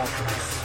Fortress.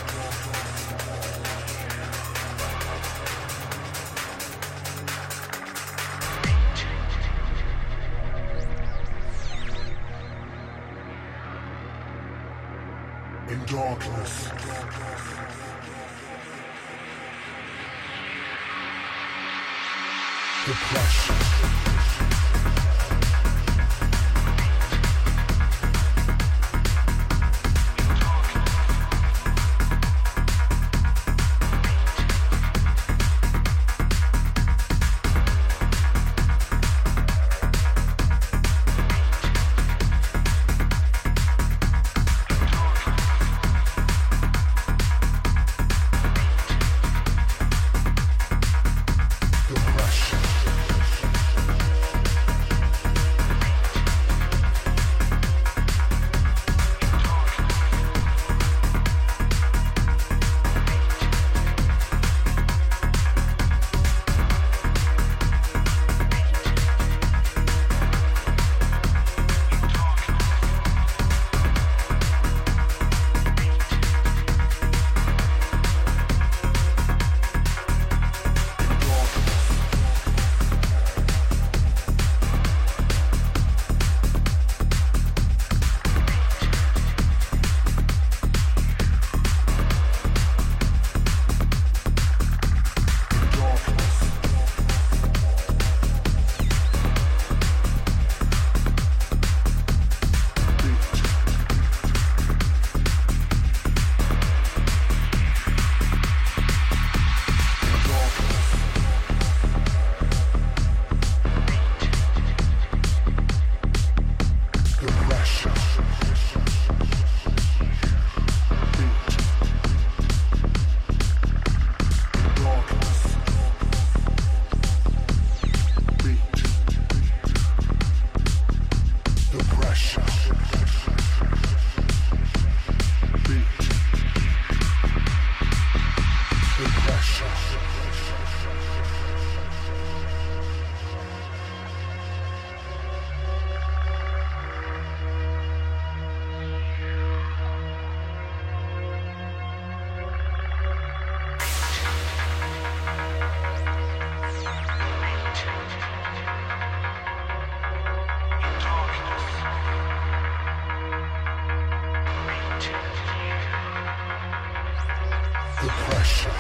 Depression.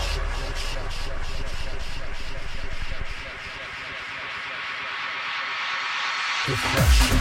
Depression.